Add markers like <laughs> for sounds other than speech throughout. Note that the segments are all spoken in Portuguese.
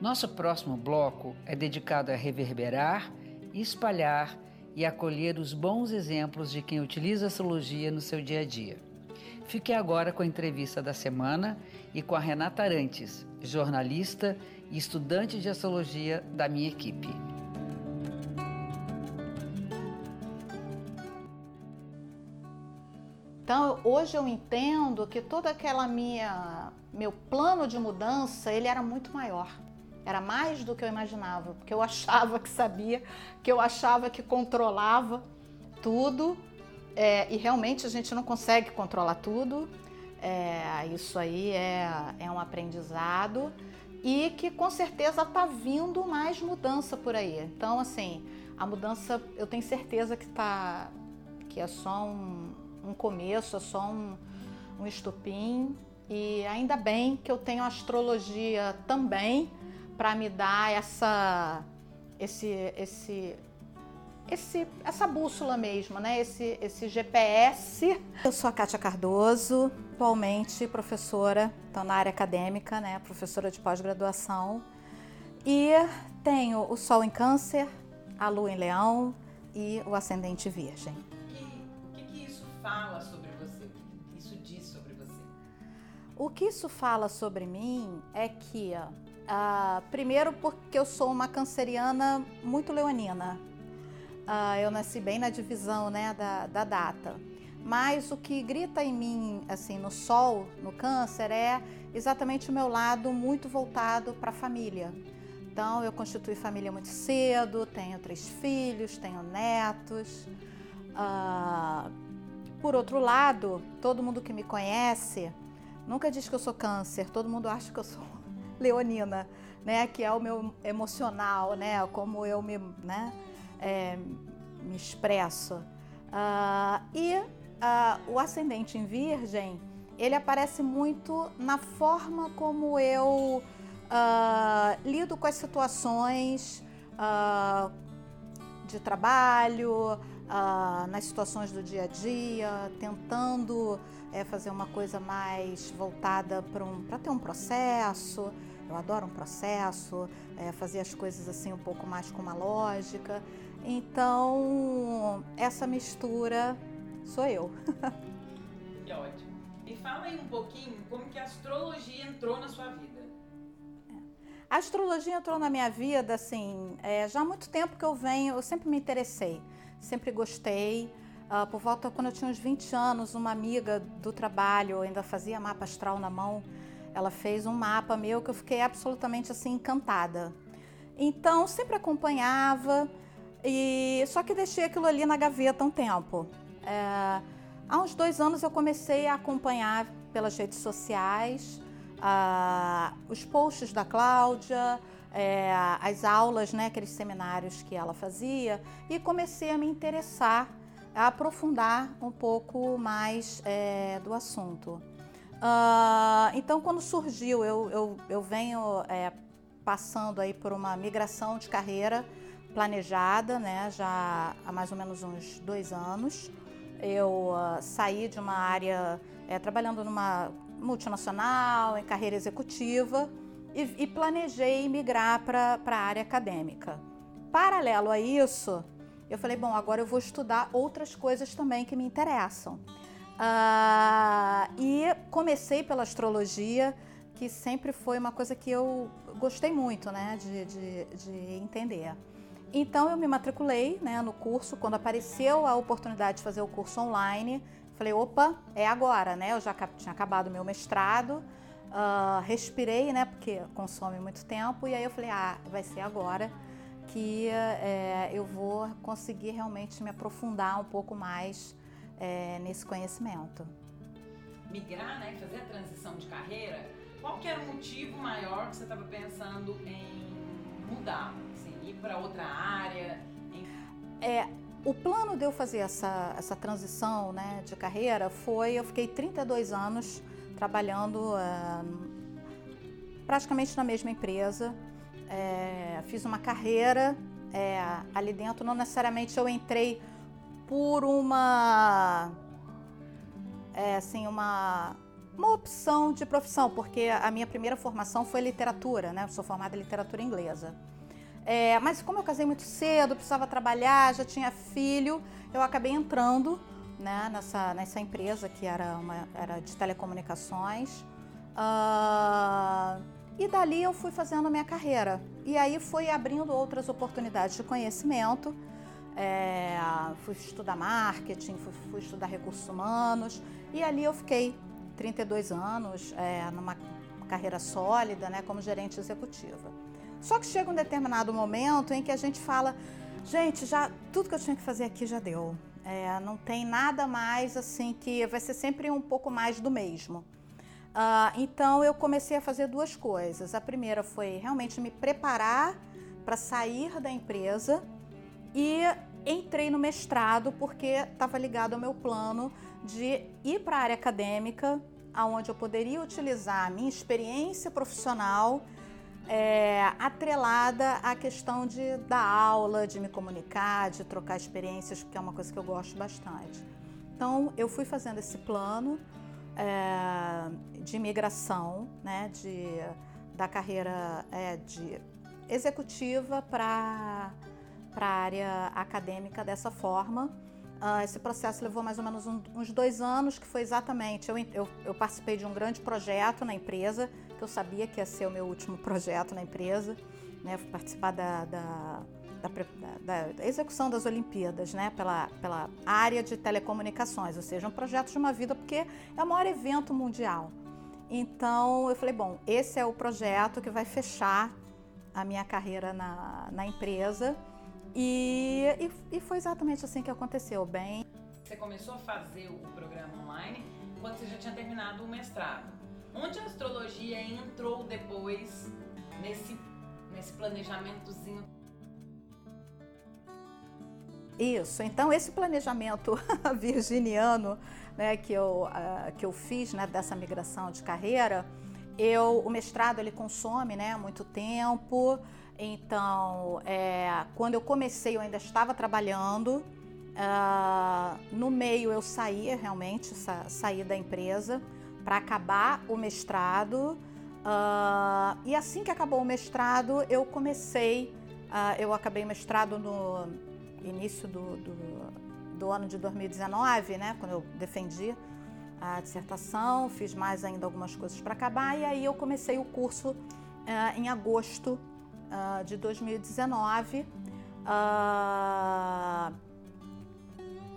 Nosso próximo bloco é dedicado a reverberar, espalhar e acolher os bons exemplos de quem utiliza a astrologia no seu dia a dia. Fique agora com a entrevista da semana e com a Renata Arantes, jornalista e estudante de astrologia da minha equipe. Então, hoje eu entendo que todo aquela minha meu plano de mudança, ele era muito maior. Era mais do que eu imaginava, porque eu achava que sabia, que eu achava que controlava tudo, é, e realmente a gente não consegue controlar tudo. É, isso aí é, é um aprendizado e que com certeza está vindo mais mudança por aí. Então, assim, a mudança eu tenho certeza que tá que é só um, um começo, é só um, um estupim. E ainda bem que eu tenho astrologia também para me dar essa, esse, esse, esse, essa bússola mesmo, né? Esse, esse GPS. Eu sou a Kátia Cardoso, atualmente professora, então na área acadêmica, né? Professora de pós-graduação. E tenho o Sol em Câncer, a Lua em Leão e o Ascendente Virgem fala sobre você? O que isso diz sobre você? O que isso fala sobre mim é que, uh, primeiro, porque eu sou uma canceriana muito leonina. Uh, eu nasci bem na divisão né, da, da data. Mas o que grita em mim, assim, no sol, no câncer, é exatamente o meu lado muito voltado para a família. Então, eu constituí família muito cedo, tenho três filhos, tenho netos. Uh, por outro lado, todo mundo que me conhece nunca diz que eu sou câncer, todo mundo acha que eu sou leonina, né? Que é o meu emocional, né? Como eu me, né? É, me expresso. Uh, e uh, o ascendente em virgem, ele aparece muito na forma como eu uh, lido com as situações de trabalho, nas situações do dia a dia, tentando é, fazer uma coisa mais voltada para um, ter um processo. Eu adoro um processo, é, fazer as coisas assim um pouco mais com uma lógica. Então, essa mistura sou eu. <laughs> que ótimo. Me fala aí um pouquinho como que a astrologia entrou na sua vida. A astrologia entrou na minha vida, assim, é, já há muito tempo que eu venho, eu sempre me interessei sempre gostei. Uh, por volta, quando eu tinha uns 20 anos, uma amiga do trabalho, ainda fazia mapa astral na mão, ela fez um mapa meu que eu fiquei absolutamente assim encantada. Então, sempre acompanhava, e só que deixei aquilo ali na gaveta um tempo. É, há uns dois anos eu comecei a acompanhar pelas redes sociais uh, os posts da Cláudia, é, as aulas, né, aqueles seminários que ela fazia, e comecei a me interessar, aprofundar um pouco mais é, do assunto. Uh, então, quando surgiu, eu, eu, eu venho é, passando aí por uma migração de carreira planejada, né, já há mais ou menos uns dois anos. Eu uh, saí de uma área, é, trabalhando numa multinacional, em carreira executiva, e, e planejei migrar para a área acadêmica. Paralelo a isso, eu falei, bom, agora eu vou estudar outras coisas também que me interessam. Uh, e comecei pela astrologia, que sempre foi uma coisa que eu gostei muito né, de, de, de entender. Então eu me matriculei né, no curso, quando apareceu a oportunidade de fazer o curso online, falei, opa, é agora, né? Eu já tinha acabado meu mestrado, Uh, respirei, né? Porque consome muito tempo. E aí eu falei, ah, vai ser agora que é, eu vou conseguir realmente me aprofundar um pouco mais é, nesse conhecimento. Migrar, né? Fazer a transição de carreira qual que era o motivo maior que você estava pensando em mudar, assim, ir para outra área? Em... É, o plano de eu fazer essa, essa transição né, de carreira foi, eu fiquei 32 anos trabalhando uh, praticamente na mesma empresa, é, fiz uma carreira é, ali dentro, não necessariamente eu entrei por uma é, assim uma uma opção de profissão, porque a minha primeira formação foi literatura, né? Eu sou formada em literatura inglesa. É, mas como eu casei muito cedo, precisava trabalhar, já tinha filho, eu acabei entrando né, nessa, nessa empresa que era, uma, era de telecomunicações. Uh, e dali eu fui fazendo a minha carreira. E aí fui abrindo outras oportunidades de conhecimento. É, fui estudar marketing, fui, fui, estudar recursos humanos. E ali eu fiquei 32 anos é, numa carreira sólida, né, como gerente executiva. Só que chega um determinado momento em que a gente fala, gente, já tudo que eu tinha que fazer aqui já deu. É, não tem nada mais assim que vai ser sempre um pouco mais do mesmo. Uh, então eu comecei a fazer duas coisas. A primeira foi realmente me preparar para sair da empresa e entrei no mestrado porque estava ligado ao meu plano de ir para a área acadêmica, aonde eu poderia utilizar a minha experiência profissional é, atrelada à questão de dar aula, de me comunicar, de trocar experiências, que é uma coisa que eu gosto bastante. Então eu fui fazendo esse plano é, de migração, né, de, da carreira é, de executiva para a área acadêmica dessa forma. Uh, esse processo levou mais ou menos um, uns dois anos, que foi exatamente. Eu, eu, eu, participei de um grande projeto na empresa, que eu sabia que ia ser o meu último projeto na empresa. Né, participar da, da da, da, execução das Olimpíadas, né, pela, pela área de telecomunicações, ou seja, um projeto de uma vida, porque é o maior evento mundial. Então eu falei, bom, esse é o projeto que vai fechar a minha carreira na, na empresa. E, e, e foi exatamente assim que aconteceu, bem. Você começou a fazer o programa online quando você já tinha terminado o mestrado. Onde a astrologia entrou depois nesse, nesse planejamentozinho isso, então esse planejamento <laughs> virginiano né, que, eu, uh, que eu fiz né, dessa migração de carreira, eu, o mestrado ele consome né, muito tempo, então é, quando eu comecei eu ainda estava trabalhando, uh, no meio eu saí realmente, sa, saí da empresa para acabar o mestrado, uh, e assim que acabou o mestrado eu comecei, eu acabei o mestrado no início do, do, do ano de 2019, né, quando eu defendi a dissertação, fiz mais ainda algumas coisas para acabar e aí eu comecei o curso uh, em agosto uh, de 2019, uh, ah,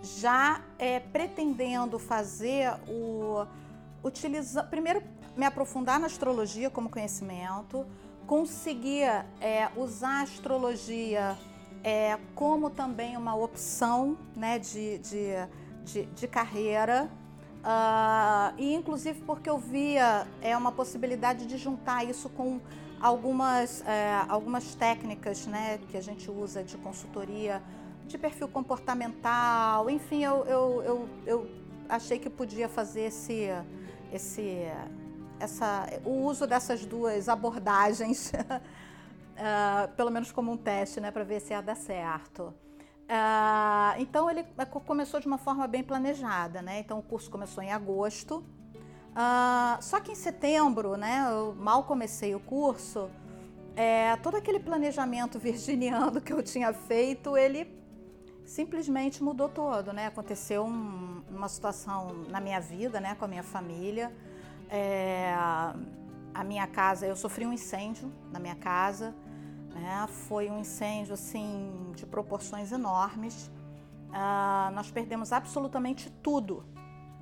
já é, pretendendo fazer o utilizar primeiro me aprofundar na astrologia como conhecimento, conseguir é, usar a astrologia é, como também uma opção né, de, de, de, de carreira. Uh, e inclusive porque eu via é, uma possibilidade de juntar isso com algumas, é, algumas técnicas né, que a gente usa de consultoria de perfil comportamental, enfim, eu, eu, eu, eu achei que podia fazer esse, esse, essa, o uso dessas duas abordagens <laughs> uh, pelo menos como um teste, né, para ver se ia dar certo. Uh, então ele começou de uma forma bem planejada, né? Então o curso começou em agosto. Uh, só que em setembro, né? Eu mal comecei o curso. É, todo aquele planejamento <laughs> virginiano que eu tinha feito, ele simplesmente mudou todo, né? Aconteceu um, uma situação na minha vida, né? Com a minha família. É, a minha casa, eu sofri um incêndio na minha casa. Né? Foi um incêndio assim de proporções enormes. Ah, nós perdemos absolutamente tudo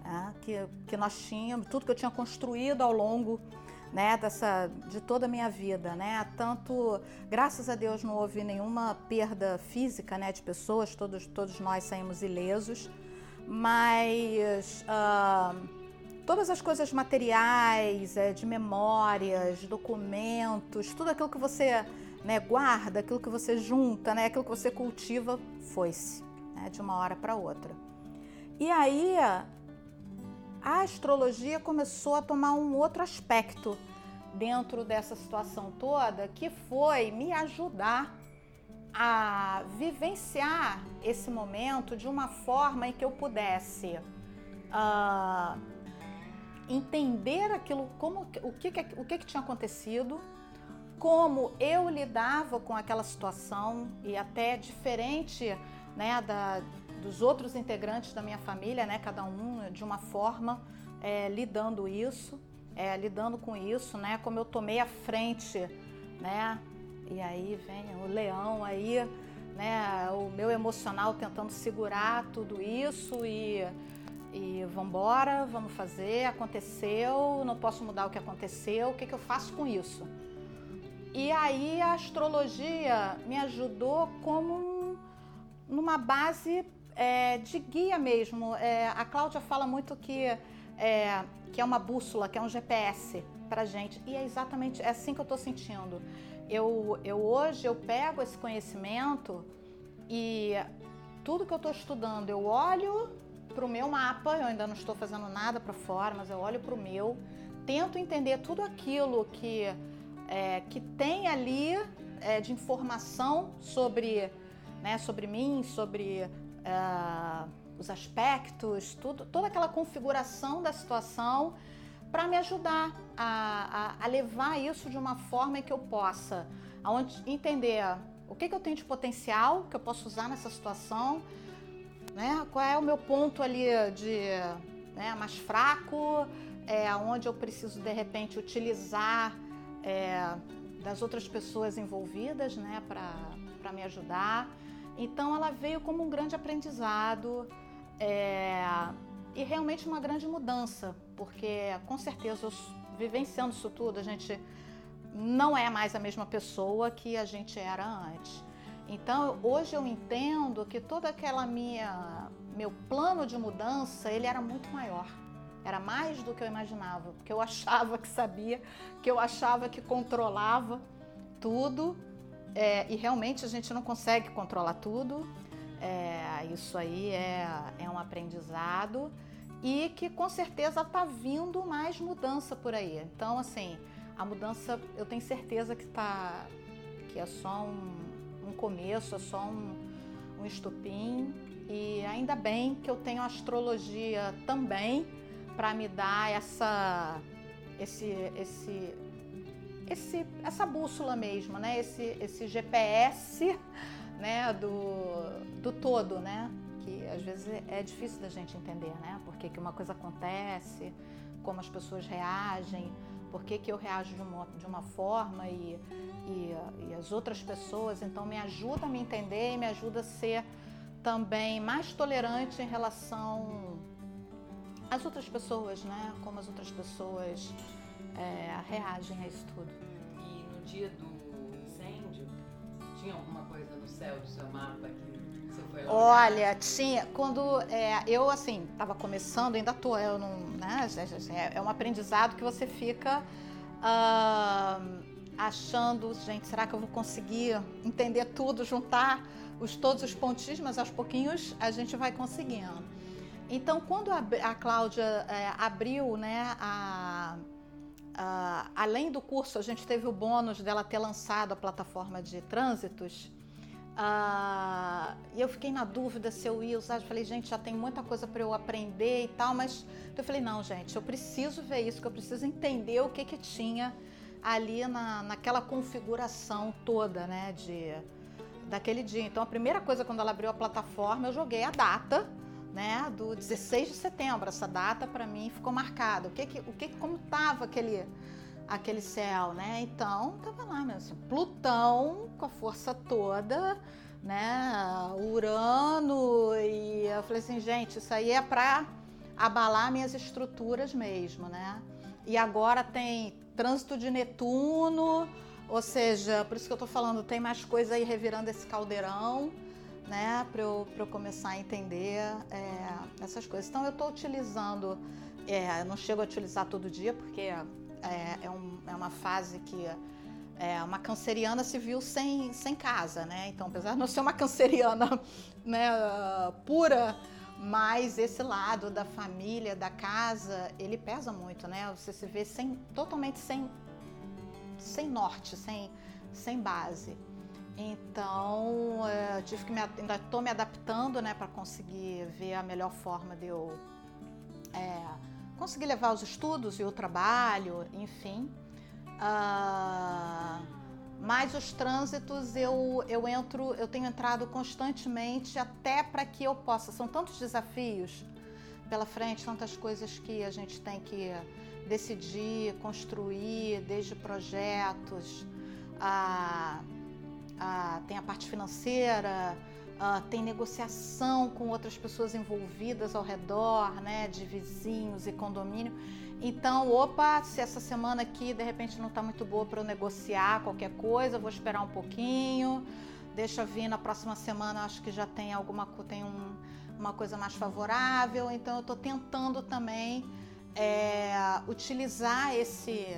né? que, que nós tínhamos, tudo que eu tinha construído ao longo né, dessa, de toda a minha vida, né? Tanto, graças a Deus, não houve nenhuma perda física, né, de pessoas. Todos, todos nós saímos ilesos, mas uh, todas as coisas materiais, é, de memórias, documentos, tudo aquilo que você né, guarda, aquilo que você junta, né, aquilo que você cultiva, foi-se né, de uma hora para outra. E aí a astrologia começou a tomar um outro aspecto dentro dessa situação toda, que foi me ajudar a vivenciar esse momento de uma forma em que eu pudesse uh, entender aquilo, como, o, que, o que, que tinha acontecido, como eu lidava com aquela situação e até diferente né, da, dos outros integrantes da minha família, né, cada um de uma forma é, lidando isso, é, lidando com isso, né, como eu tomei a frente, né, e aí vem o leão aí, né, o meu emocional tentando segurar tudo isso e e vamos embora, vamos fazer, aconteceu, não posso mudar o que aconteceu, o que, que eu faço com isso? E aí a astrologia me ajudou como um, numa base é, de guia mesmo. É, a Cláudia fala muito que é, que é uma bússola, que é um GPS para gente. E é exatamente é assim que eu estou sentindo. Eu, eu hoje eu pego esse conhecimento e tudo que eu estou estudando, eu olho para o meu mapa, eu ainda não estou fazendo nada para fora, mas eu olho para o meu, tento entender tudo aquilo que, é, que tem ali é, de informação sobre, né, sobre mim, sobre é, os aspectos, tudo, toda aquela configuração da situação para me ajudar a, a, a, levar isso de uma forma que eu possa aonde, entender o que, que eu tenho de potencial que eu posso usar nessa situação né? Qual é o meu ponto ali de né, mais fraco, é, onde eu preciso de repente utilizar é, das outras pessoas envolvidas, né, para me ajudar. Então ela veio como um grande aprendizado é, e realmente uma grande mudança, porque com certeza vivenciando isso tudo a gente não é mais a mesma pessoa que a gente era antes. Então, hoje eu entendo que toda aquela minha meu plano de mudança, ele era muito maior. Era mais do que eu imaginava, porque eu achava que sabia, que eu achava que controlava tudo, é, e realmente a gente não consegue controlar tudo. É, isso aí é, é um aprendizado e que com certeza está vindo mais mudança por aí. Então, assim, a mudança eu tenho certeza que tá, que é só um um começo, é só um, um estupim. E ainda bem que eu tenho astrologia também para me dar essa, esse, esse, esse, essa bússola mesmo, né? Esse, esse GPS, né? Do, do todo, né? Que às vezes é difícil da gente entender, né? Porque que uma coisa acontece, como as pessoas reagem, por que, que eu reajo de uma, de uma forma e, e, e as outras pessoas. Então, me ajuda a me entender e me ajuda a ser também mais tolerante em relação às outras pessoas, né? Como as outras pessoas é, reagem a isso tudo. E no dia do incêndio, tinha alguma coisa no céu do seu mapa que você foi lá? Olha, tinha. Quando é, eu, assim, estava começando, ainda tô, eu não. Né, é, é um aprendizado que você fica. Uh, achando, gente, será que eu vou conseguir entender tudo, juntar os, todos os pontinhos, mas aos pouquinhos a gente vai conseguindo. Então, quando a, a Cláudia é, abriu, né, a, a, além do curso, a gente teve o bônus dela ter lançado a plataforma de trânsitos. Uh, e eu fiquei na dúvida se eu ia usar. Eu falei, gente, já tem muita coisa para eu aprender e tal, mas eu falei, não, gente, eu preciso ver isso, que eu preciso entender o que que tinha ali na, naquela configuração toda, né, de, daquele dia. Então, a primeira coisa, quando ela abriu a plataforma, eu joguei a data, né, do 16 de setembro. Essa data, para mim, ficou marcada. O que que, o que como tava aquele, aquele céu, né? Então, tava lá mesmo, assim, Plutão com a força toda, né, Urano, e eu falei assim, gente, isso aí é para abalar minhas estruturas mesmo, né? E agora tem trânsito de Netuno, ou seja, por isso que eu estou falando, tem mais coisa aí revirando esse caldeirão. Né, para eu, eu começar a entender é, essas coisas. Então, eu estou utilizando, é, eu não chego a utilizar todo dia, porque é, é, um, é uma fase que é, uma canceriana se viu sem, sem casa, né? Então, apesar de não ser uma canceriana <laughs> né, pura, mas esse lado da família, da casa, ele pesa muito, né? Você se vê sem, totalmente sem, sem norte, sem, sem base. Então, é, tive que me, ainda estou me adaptando, né, para conseguir ver a melhor forma de eu é, conseguir levar os estudos e o trabalho, enfim. Uh, mas os trânsitos eu, eu entro, eu tenho entrado constantemente até para que eu possa. São tantos desafios pela frente, tantas coisas que a gente tem que decidir, construir, desde projetos, a, a, tem a parte financeira, a, tem negociação com outras pessoas envolvidas ao redor, né, de vizinhos e condomínio. Então, opa, se essa semana aqui de repente não está muito boa para eu negociar qualquer coisa, vou esperar um pouquinho, deixa vir na próxima semana, acho que já tem alguma tem um, uma coisa mais favorável. Então, eu estou tentando também é, utilizar esse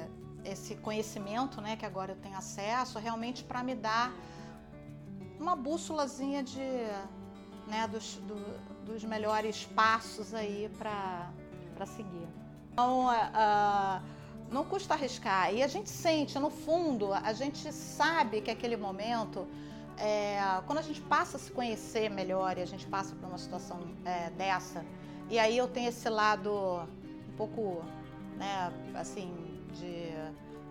esse conhecimento, né, que agora eu tenho acesso, realmente para me dar uma bússolazinha de, né, dos, do, dos melhores passos aí para seguir. Então, uh, não custa arriscar. E a gente sente, no fundo, a gente sabe que aquele momento, é, quando a gente passa a se conhecer melhor e a gente passa por uma situação é, dessa, e aí eu tenho esse lado um pouco, né, assim, de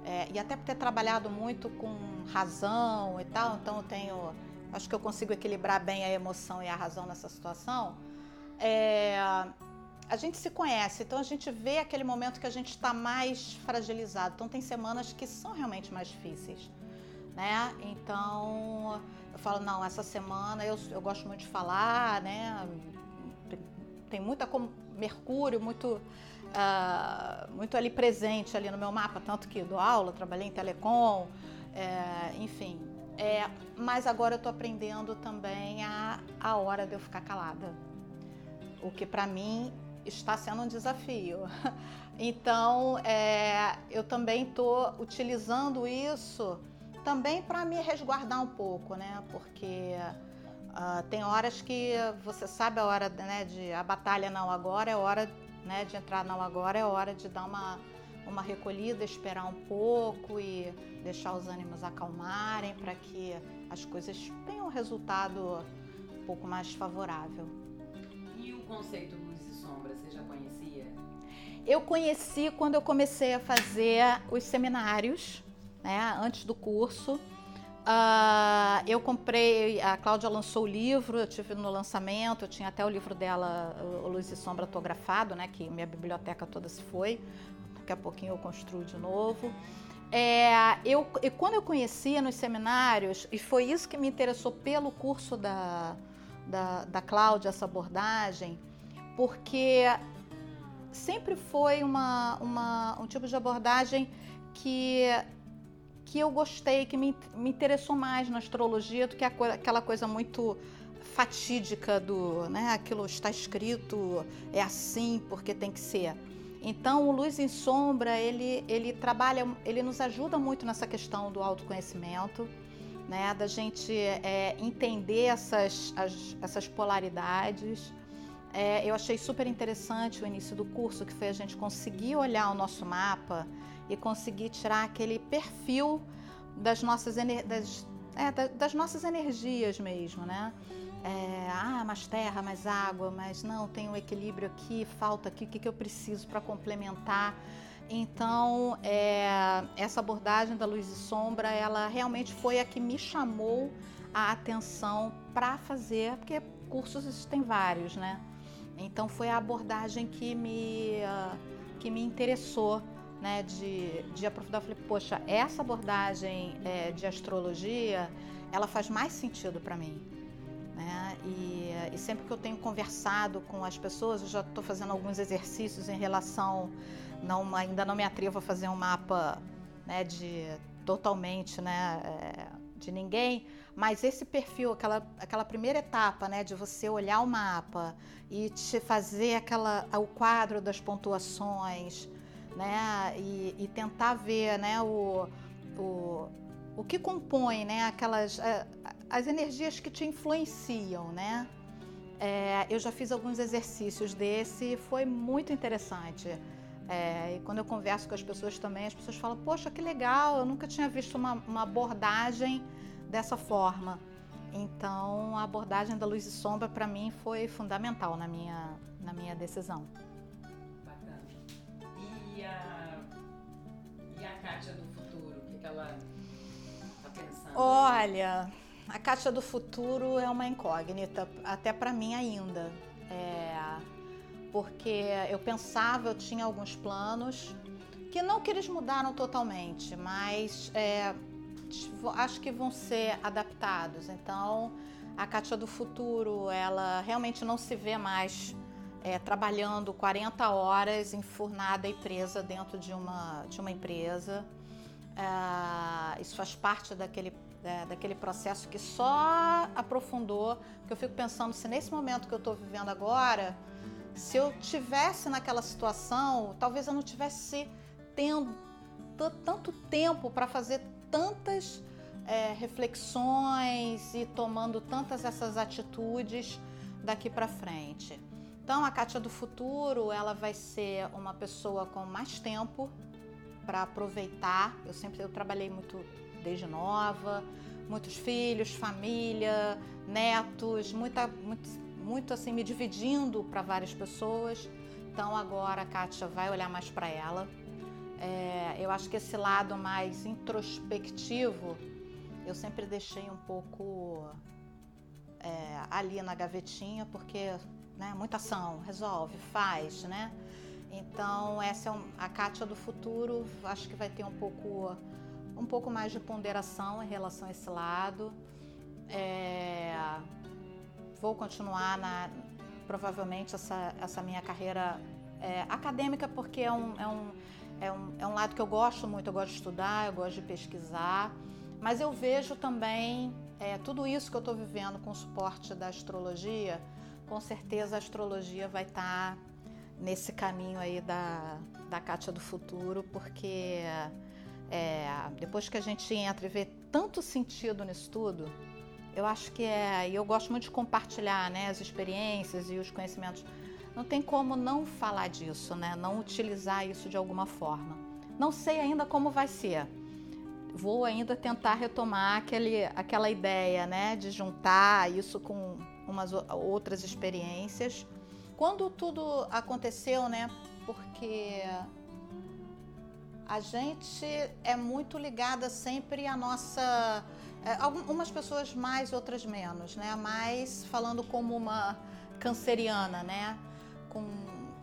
é, e até por ter trabalhado muito com razão e tal, então eu tenho, acho que eu consigo equilibrar bem a emoção e a razão nessa situação. É, a gente se conhece, então a gente vê aquele momento que a gente está mais fragilizado. Então tem semanas que são realmente mais difíceis, né? Então eu falo não, essa semana eu, eu gosto muito de falar, né? Tem muita como Mercúrio, muito uh, muito ali presente ali no meu mapa, tanto que dou aula, trabalhei em telecom, é, enfim. É, mas agora eu estou aprendendo também a, a hora de eu ficar calada. O que para mim está sendo um desafio. <laughs> Então, é, eu também estou utilizando isso também para me resguardar um pouco, né? Porque uh, tem horas que você sabe a hora né, de a batalha não agora é hora né, de entrar não agora, é hora de dar uma, uma recolhida, esperar um pouco e deixar os ânimos acalmarem para que as coisas tenham um resultado um pouco mais favorável. E o conceito luz e sombra, você já conhecia? Eu conheci quando eu comecei a fazer os seminários, né, antes do curso. Uh, eu comprei, a Cláudia lançou o livro, eu tive no lançamento, eu tinha até o livro dela, o Luz e Sombra autografado, né, que minha biblioteca toda se foi. Daqui a pouquinho eu construo de novo. É, eu, e quando eu conhecia nos seminários, e foi isso que me interessou pelo curso da, da, da Cláudia, essa abordagem, porque sempre foi uma, uma, um tipo de abordagem que que eu gostei, que me, me interessou mais na astrologia do que aquela coisa muito fatídica do, né, aquilo está escrito, é assim porque tem que ser. Então, o Luz em Sombra, ele, ele trabalha, ele nos ajuda muito nessa questão do autoconhecimento, né, da gente é, entender essas, as, essas polaridades. É, eu achei super interessante o início do curso, que foi a gente conseguir olhar o nosso mapa e conseguir tirar aquele perfil das nossas, das, é, das nossas energias mesmo, né? É, ah, mais terra, mais água, mas não, tem um equilíbrio aqui, falta aqui, o que, que eu preciso para complementar. Então, é, essa abordagem da luz e sombra, ela realmente foi a que me chamou a atenção para fazer, porque cursos existem vários, né? Então, foi a abordagem que me, uh, que me interessou né, de, de aprofundar. Eu falei, poxa, essa abordagem é, de astrologia, ela faz mais sentido para mim. Né? E, e, sempre que eu tenho conversado com as pessoas, eu já estou fazendo alguns exercícios em relação, não, ainda não me atrevo a fazer um mapa né, de totalmente, né, é, de ninguém, mas esse perfil, aquela, aquela primeira etapa, né, de você olhar o mapa e te fazer aquela, o quadro das pontuações, né, e, e tentar ver, né, o, o, o que compõe, né, aquelas, as energias que te influenciam, né. É, eu já fiz alguns exercícios desse, foi muito interessante. É, e quando eu converso com as pessoas também, as pessoas falam: Poxa, que legal, eu nunca tinha visto uma, uma abordagem dessa forma. Então, a abordagem da luz e sombra para mim foi fundamental na minha, na minha decisão. Ela está pensando? Olha, a Kátia do futuro é uma incógnita, até para mim ainda. É, porque eu pensava, eu tinha alguns planos que não que eles mudaram totalmente, mas é, acho que vão ser adaptados. Então, a Kátia do futuro, ela realmente não se vê mais é, trabalhando 40 horas enfurnada e presa dentro de uma, de uma empresa. É, isso faz parte daquele, é, daquele processo que só aprofundou, porque eu fico pensando se nesse momento que eu estou vivendo agora, se eu tivesse naquela situação, talvez eu não tivesse tendo tanto tempo para fazer tantas é, reflexões e tomando tantas essas atitudes daqui para frente. Então, a Kátia do futuro, ela vai ser uma pessoa com mais tempo para aproveitar. Eu sempre eu trabalhei muito desde nova, muitos filhos, família, netos, muita, muito, muito assim me dividindo para várias pessoas. Então agora a Kátia vai olhar mais para ela. É, eu acho que esse lado mais introspectivo eu sempre deixei um pouco é, ali na gavetinha, porque né, muita ação, resolve, faz, né? Então essa é um, a Kátia do futuro, acho que vai ter um pouco um pouco mais de ponderação em relação a esse lado. É, vou continuar na provavelmente essa, essa minha carreira é, acadêmica porque é um, é, um, é, um, é um lado que eu gosto muito, eu gosto de estudar, eu gosto de pesquisar, mas eu vejo também é, tudo isso que eu estou vivendo com o suporte da astrologia, com certeza a astrologia vai estar tá nesse caminho aí da, da Kátia do futuro, porque é, depois que a gente entra e vê tanto sentido nisso tudo, eu acho que é, e eu gosto muito de compartilhar, né, as experiências e os conhecimentos. Não tem como não falar disso, né, não utilizar isso de alguma forma. Não sei ainda como vai ser. Vou ainda tentar retomar aquele, aquela ideia, né, de juntar isso com umas outras experiências. Quando tudo aconteceu, né, porque a gente é muito ligada sempre à nossa é, algumas pessoas mais, outras menos, né? Mas falando como uma canceriana, né? Com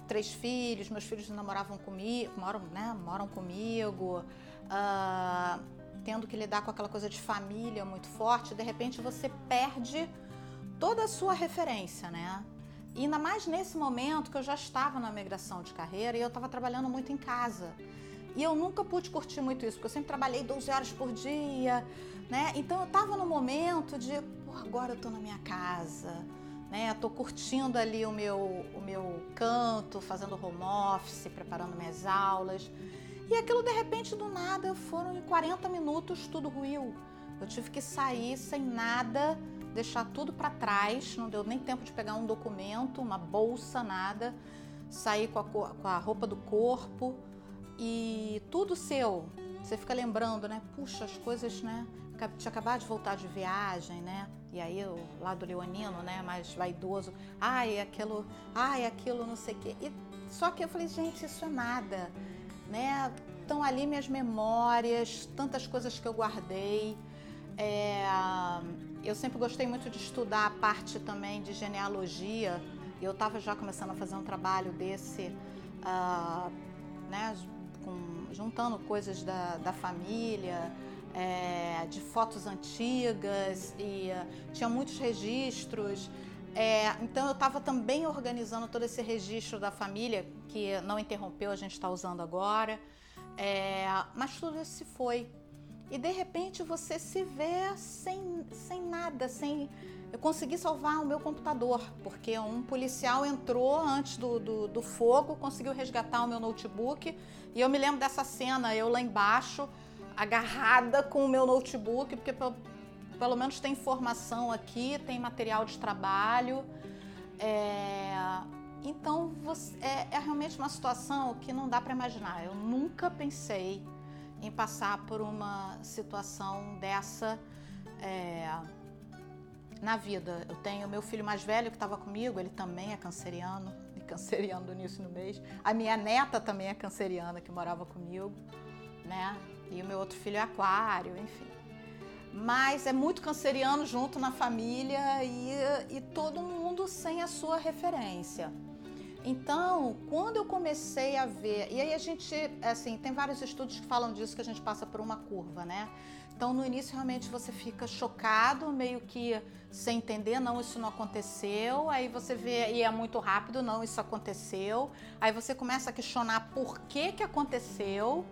três filhos, meus filhos namoravam comigo, moram, né? Moram comigo, uh, tendo que lidar com aquela coisa de família muito forte, de repente você perde toda a sua referência, né? E ainda mais nesse momento que eu já estava na migração de carreira e eu estava trabalhando muito em casa. E eu nunca pude curtir muito isso, porque eu sempre trabalhei 12 horas por dia, né? Então eu estava no momento de, pô, agora eu estou na minha casa, né? Estou curtindo ali o meu, o meu canto, fazendo home office, preparando minhas aulas. E aquilo de repente do nada foram em 40 minutos tudo ruiu. Eu tive que sair sem nada, deixar tudo para trás, não deu nem tempo de pegar um documento, uma bolsa, nada. Sair com a, com a roupa do corpo e tudo seu. Você fica lembrando, né? Puxa, as coisas, né? tinha acabado de voltar de viagem, né? E aí o lado leonino, né, mais vaidoso, ai, aquilo, ai, aquilo, não sei o quê. E, só que eu falei, gente, isso é nada, né? Estão ali minhas memórias, tantas coisas que eu guardei. É, eu sempre gostei muito de estudar a parte também de genealogia. Eu estava já começando a fazer um trabalho desse, uh, né, com, juntando coisas da, da família, é, de fotos antigas e uh, tinha muitos registros. É, então eu estava também organizando todo esse registro da família, que não interrompeu, a gente está usando agora. É, mas tudo isso se foi. E de repente você se vê sem, sem nada, sem. Eu consegui salvar o meu computador, porque um policial entrou antes do, do, do fogo, conseguiu resgatar o meu notebook. E eu me lembro dessa cena, eu lá embaixo, agarrada com o meu notebook, porque pelo, pelo menos tem informação aqui, tem material de trabalho. É, então você, é, é realmente uma situação que não dá para imaginar. Eu nunca pensei em passar por uma situação dessa é, na vida. Eu tenho meu filho mais velho que estava comigo, ele também é canceriano, e canceriano do início no mês. A minha neta também é canceriana, que morava comigo, né? E o meu outro filho é aquário, enfim. Mas é muito canceriano junto na família e, e todo mundo sem a sua referência. Então, quando eu comecei a ver, e aí a gente, assim, tem vários estudos que falam disso, que a gente passa por uma curva, né? Então, no início, realmente você fica chocado, meio que sem entender, não, isso não aconteceu. Aí você vê, e é muito rápido, não, isso aconteceu. Aí você começa a questionar por que que aconteceu.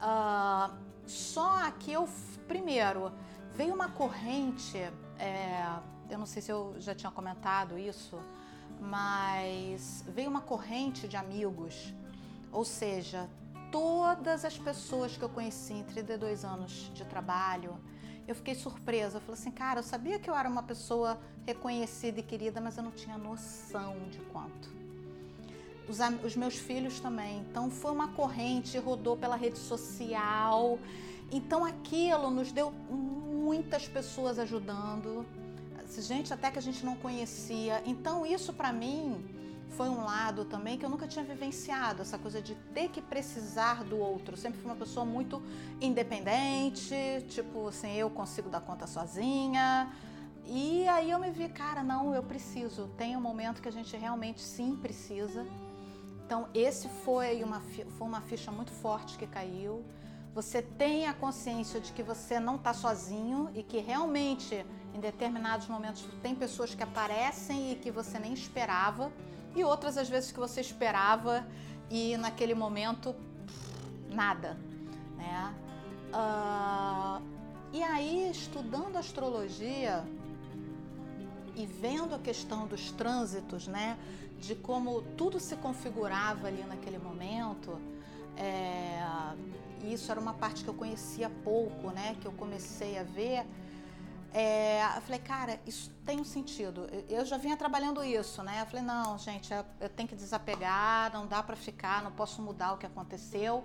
Uh, só que eu, primeiro, veio uma corrente, é, eu não sei se eu já tinha comentado isso, mas veio uma corrente de amigos, ou seja, todas as pessoas que eu conheci em 32 anos de trabalho, eu fiquei surpresa. Eu falei assim, cara, eu sabia que eu era uma pessoa reconhecida e querida, mas eu não tinha noção de quanto. Os, os meus filhos também. Então foi uma corrente, rodou pela rede social. Então aquilo nos deu muitas pessoas ajudando gente até que a gente não conhecia. Então isso para mim foi um lado também que eu nunca tinha vivenciado, essa coisa de ter que precisar do outro. Eu sempre fui uma pessoa muito independente, tipo assim, eu consigo dar conta sozinha. E aí eu me vi, cara, não, eu preciso. Tem um momento que a gente realmente sim precisa. Então esse foi uma, foi uma ficha muito forte que caiu. Você tem a consciência de que você não está sozinho e que realmente em determinados momentos tem pessoas que aparecem e que você nem esperava, e outras às vezes que você esperava e naquele momento nada, né? Uh, e aí estudando astrologia e vendo a questão dos trânsitos, né, de como tudo se configurava ali naquele momento, é, isso era uma parte que eu conhecia pouco, né, que eu comecei a ver é, eu falei, cara, isso tem um sentido. Eu já vinha trabalhando isso, né? Eu falei, não, gente, eu tenho que desapegar, não dá para ficar, não posso mudar o que aconteceu.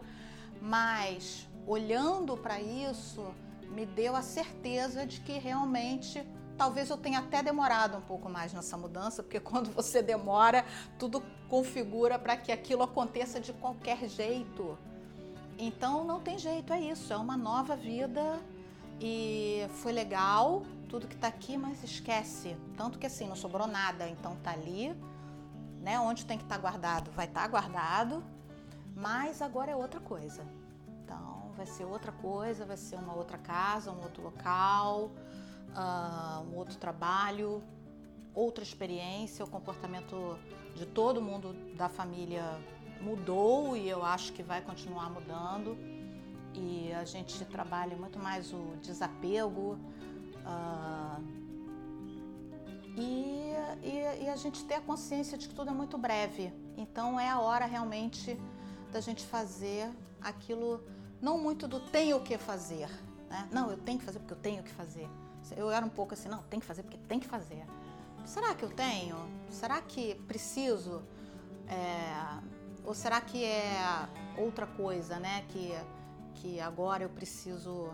Mas olhando para isso, me deu a certeza de que realmente talvez eu tenha até demorado um pouco mais nessa mudança, porque <laughs> quando você demora, tudo configura para que aquilo aconteça de qualquer jeito. Então não tem jeito, é isso, é uma nova vida e foi legal, tudo que tá aqui, mas esquece. Tanto que assim, não sobrou nada, então tá ali, né? Onde tem que estar tá guardado, vai estar tá guardado, mas agora é outra coisa. Então, vai ser outra coisa, vai ser uma outra casa, um outro local, uh, um outro trabalho, outra experiência. O comportamento de todo mundo da família mudou e eu acho que vai continuar mudando e a gente trabalha muito mais o desapego uh, e, e, e, a gente ter a consciência de que tudo é muito breve. Então é a hora realmente da gente fazer aquilo, não muito do tenho que fazer. Né? Não, eu tenho que fazer porque eu tenho que fazer. Eu era um pouco assim, não, tem que fazer porque tem que fazer. Será que eu tenho? Será que preciso? É, ou será que é outra coisa, né? Que que agora eu preciso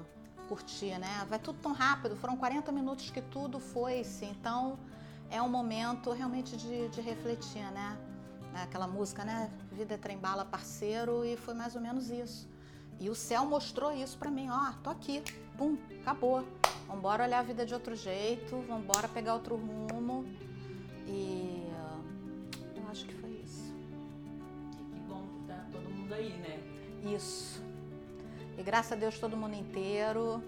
curtir, né? Vai tudo tão rápido, foram 40 minutos que tudo foi-se, então é um momento realmente de, de refletir, né? Aquela música, né? Vida é trem-bala, parceiro, e foi mais ou menos isso. E o céu mostrou isso para mim, ó, tô aqui, pum, acabou. Vambora olhar a vida de outro jeito, vambora pegar outro rumo. Isso. E graças a Deus todo mundo inteiro,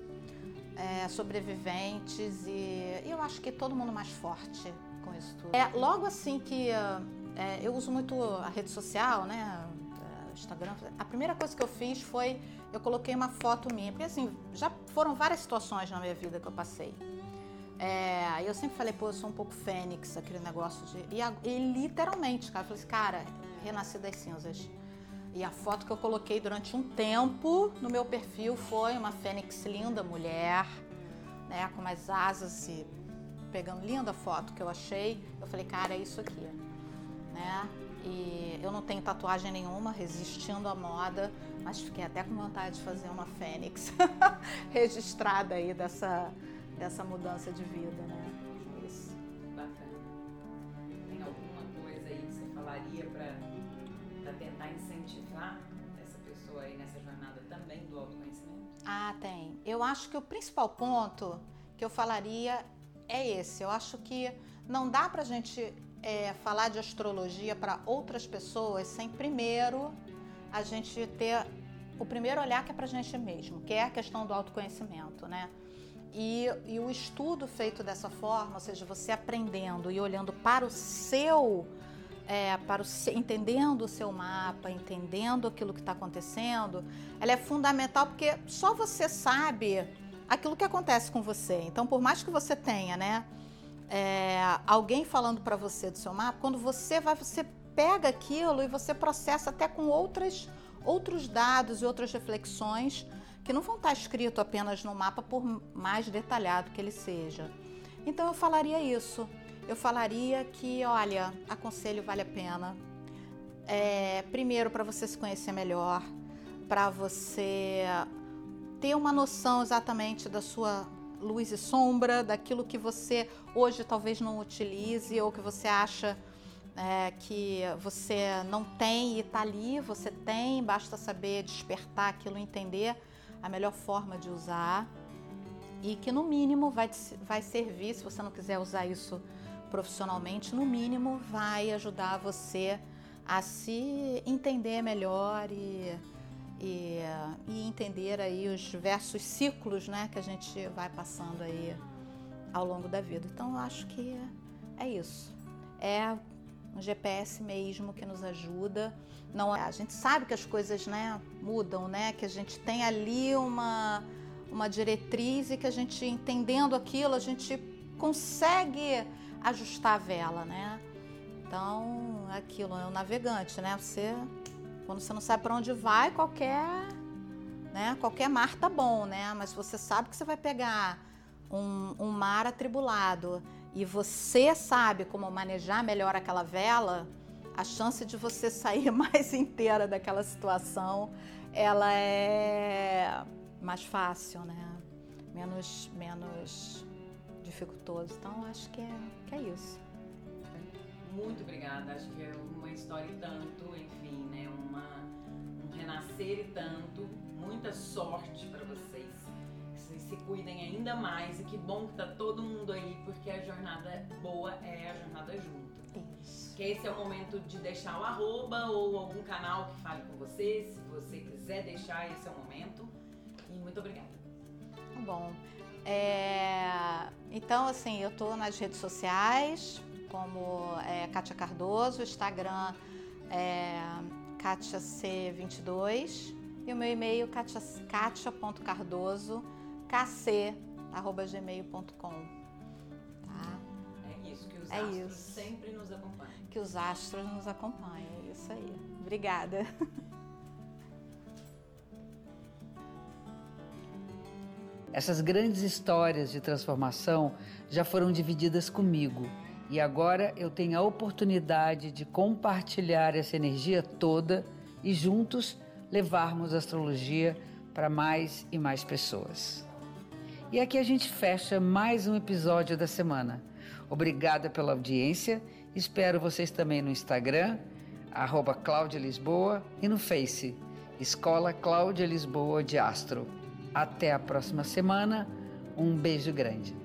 é, sobreviventes e, e, eu acho que todo mundo mais forte com isso tudo. É, logo assim que é, eu uso muito a rede social, né? Instagram. A primeira coisa que eu fiz foi eu coloquei uma foto minha, porque assim já foram várias situações na minha vida que eu passei. É, eu sempre falei, pô, eu sou um pouco fênix, aquele negócio de. E, e literalmente, cara, eu falei assim, cara, renasci das cinzas. E a foto que eu coloquei durante um tempo no meu perfil foi uma fênix linda, mulher, né, com umas asas e pegando linda foto que eu achei. Eu falei, cara, é isso aqui, né? E eu não tenho tatuagem nenhuma, resistindo à moda, mas fiquei até com vontade de fazer uma fênix <laughs> registrada aí dessa, dessa mudança de vida, né? Tentar incentivar essa pessoa aí nessa jornada também do autoconhecimento? Ah, tem. Eu acho que o principal ponto que eu falaria é esse. Eu acho que não dá para a gente é, falar de astrologia para outras pessoas sem primeiro a gente ter o primeiro olhar que é para a gente mesmo, que é a questão do autoconhecimento, né? E, e, o estudo feito dessa forma, ou seja, você aprendendo e olhando para o seu, é, para o entendendo o seu mapa, entendendo aquilo que está acontecendo, ela é fundamental porque só você sabe aquilo que acontece com você. Então, por mais que você tenha, né, é, alguém falando para você do seu mapa, quando você vai, você pega aquilo e você processa até com outras, outros dados e outras reflexões que não vão estar escrito apenas no mapa, por mais detalhado que ele seja. Então eu falaria isso. Eu falaria que, olha, aconselho vale a pena. É, primeiro, para você se conhecer melhor, para você ter uma noção exatamente da sua luz e sombra, daquilo que você hoje talvez não utilize ou que você acha é, que você não tem e está ali, você tem, basta saber despertar aquilo, entender a melhor forma de usar e que no mínimo vai, vai servir, se você não quiser usar isso profissionalmente, no mínimo vai ajudar você a se entender melhor e e, e entender aí os diversos ciclos né, que a gente vai passando aí ao longo da vida. Então, eu acho que é isso. É um GPS mesmo que nos ajuda. Não, é, a gente sabe que as coisas né, mudam, né? Que a gente tem ali uma, uma diretriz e que a gente, entendendo aquilo, a gente consegue ajustar a vela, né? Então, é aquilo, é o navegante, né? Você quando você não sabe para onde vai, qualquer, né, qualquer mar tá bom, né? Mas você sabe que você vai pegar um, um mar atribulado e você sabe como manejar melhor aquela vela, a chance de você <laughs> sair mais inteira daquela situação, ela é mais fácil, né? Menos, menos dificultoso. Então, acho que é, que é isso. Muito obrigada. Acho que é uma história e tanto, enfim, né? Uma, um renascer e tanto. Muita sorte para vocês. Que vocês se cuidem ainda mais. E que bom que tá todo mundo aí, porque a jornada boa é a jornada junto. Isso. Que esse é o momento de deixar o arroba ou algum canal que fale com você. Se você quiser deixar, esse é o momento. E muito obrigada. Tá bom. É... Então, assim, eu tô nas redes sociais, como é, Kátia Cardoso, Instagram é KátiaC22 e o meu e-mail katia.cardoso kc.gmail.com tá? É isso, que os é astros isso. sempre nos acompanham. Que os astros nos acompanham, é isso aí. Obrigada. <laughs> Essas grandes histórias de transformação já foram divididas comigo e agora eu tenho a oportunidade de compartilhar essa energia toda e juntos levarmos a astrologia para mais e mais pessoas. E aqui a gente fecha mais um episódio da semana. Obrigada pela audiência. Espero vocês também no Instagram, arroba Cláudia Lisboa, e no Face, Escola Cláudia Lisboa de Astro. Até a próxima semana. Um beijo grande.